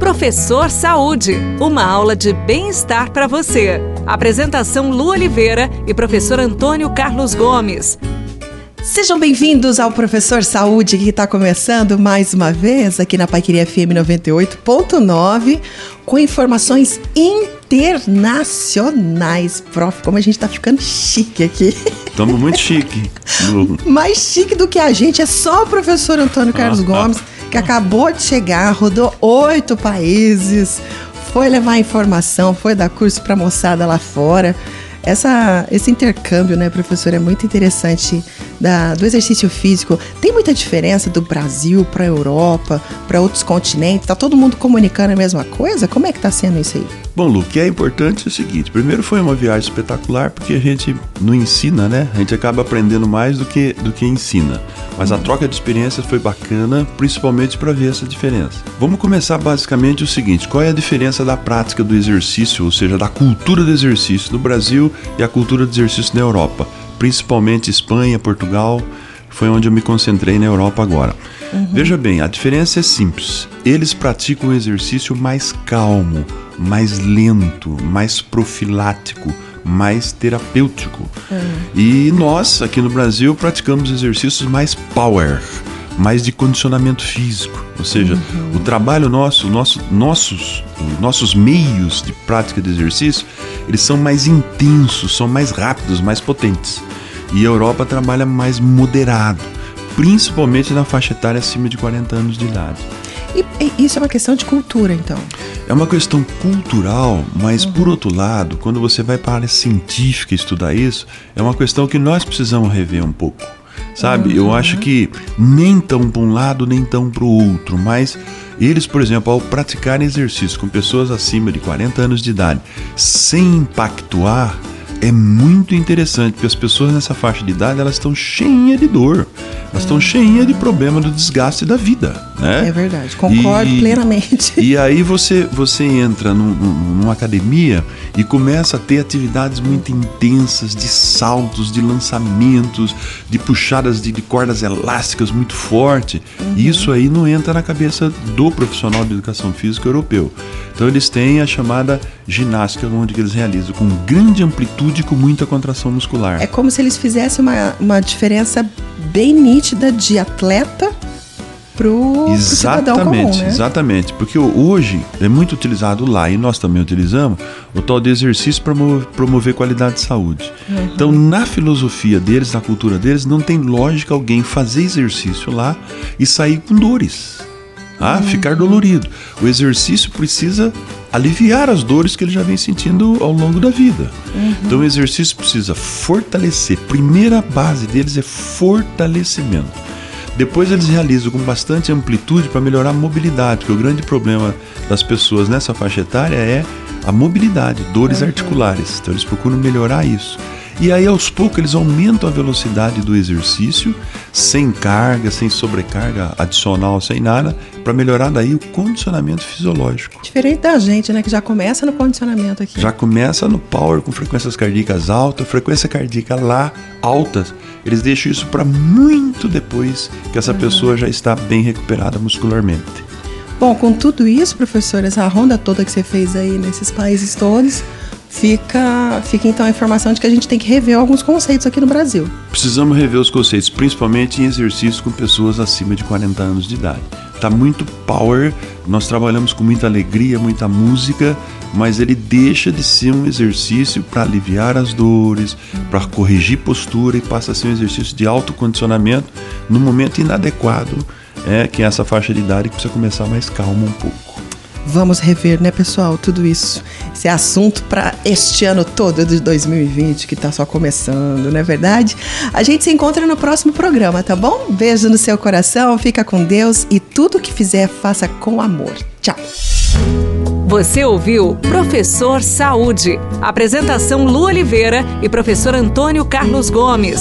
Professor Saúde, uma aula de bem-estar para você. Apresentação Lu Oliveira e professor Antônio Carlos Gomes. Sejam bem-vindos ao Professor Saúde, que está começando mais uma vez aqui na Paiqueria FM 98.9, com informações internacionais. Prof, como a gente está ficando chique aqui. Estamos muito chique. Mais chique do que a gente é só o professor Antônio Carlos ah, Gomes. Ah que acabou de chegar, rodou oito países, foi levar informação, foi dar curso para moçada lá fora. Essa, esse intercâmbio, né, professor, é muito interessante da, do exercício físico. Tem muita diferença do Brasil para a Europa, para outros continentes? Está todo mundo comunicando a mesma coisa? Como é que está sendo isso aí? Bom, Lu, o que é importante é o seguinte: primeiro foi uma viagem espetacular porque a gente não ensina, né? A gente acaba aprendendo mais do que, do que ensina. Mas a troca de experiências foi bacana, principalmente para ver essa diferença. Vamos começar basicamente o seguinte: qual é a diferença da prática do exercício, ou seja, da cultura do exercício no Brasil e a cultura do exercício na Europa? Principalmente Espanha, Portugal, foi onde eu me concentrei na Europa agora. Uhum. Veja bem, a diferença é simples. Eles praticam o exercício mais calmo, mais lento, mais profilático, mais terapêutico. Uhum. E nós, aqui no Brasil, praticamos exercícios mais power, mais de condicionamento físico. Ou seja, uhum. o trabalho nosso, nosso, nossos, nossos meios de prática de exercício, eles são mais intensos, são mais rápidos, mais potentes. E a Europa trabalha mais moderado, principalmente na faixa etária acima de 40 anos de idade. E, e isso é uma questão de cultura, então? É uma questão cultural, mas uhum. por outro lado, quando você vai para a área científica estudar isso, é uma questão que nós precisamos rever um pouco. Sabe? Uhum. Eu acho que nem tão para um lado, nem tão para o outro, mas eles, por exemplo, ao praticarem exercício com pessoas acima de 40 anos de idade, sem impactuar é muito interessante, porque as pessoas nessa faixa de idade elas estão cheias de dor, elas estão cheias de problema do desgaste da vida, né? É verdade, concordo e, plenamente. E aí você, você entra num, numa academia e começa a ter atividades muito intensas de saltos, de lançamentos, de puxadas de, de cordas elásticas muito forte. Uhum. Isso aí não entra na cabeça do profissional de educação física europeu. Então eles têm a chamada ginástica, onde eles realizam com grande amplitude e com muita contração muscular. É como se eles fizessem uma, uma diferença bem nítida de atleta pro, exatamente, pro comum, né? Exatamente, porque hoje é muito utilizado lá e nós também utilizamos o tal de exercício para promover, promover qualidade de saúde. Uhum. Então, na filosofia deles, na cultura deles, não tem lógica alguém fazer exercício lá e sair com dores. Ah, uhum. ficar dolorido. O exercício precisa aliviar as dores que ele já vem sentindo ao longo da vida. Uhum. Então o exercício precisa fortalecer. Primeira base deles é fortalecimento. Depois eles realizam com bastante amplitude para melhorar a mobilidade, porque o grande problema das pessoas nessa faixa etária é a mobilidade, dores uhum. articulares. Então eles procuram melhorar isso. E aí aos poucos eles aumentam a velocidade do exercício, sem carga, sem sobrecarga adicional, sem nada, para melhorar daí o condicionamento fisiológico. Diferente da gente, né, que já começa no condicionamento aqui. Já começa no power com frequências cardíacas altas, frequência cardíaca lá altas. Eles deixam isso para muito depois que essa uhum. pessoa já está bem recuperada muscularmente. Bom, com tudo isso, professor, essa ronda toda que você fez aí nesses países todos, fica, fica então a informação de que a gente tem que rever alguns conceitos aqui no Brasil. Precisamos rever os conceitos, principalmente em exercícios com pessoas acima de 40 anos de idade. Tá muito power, nós trabalhamos com muita alegria, muita música, mas ele deixa de ser um exercício para aliviar as dores, para corrigir postura e passa a ser um exercício de autocondicionamento no momento inadequado, é, que é essa faixa de idade que precisa começar mais calmo um pouco. Vamos rever, né, pessoal? Tudo isso. Esse é assunto para este ano todo de 2020, que está só começando, não é verdade? A gente se encontra no próximo programa, tá bom? Beijo no seu coração, fica com Deus e tudo que fizer, faça com amor. Tchau. Você ouviu Professor Saúde. Apresentação Lu Oliveira e professor Antônio Carlos Gomes.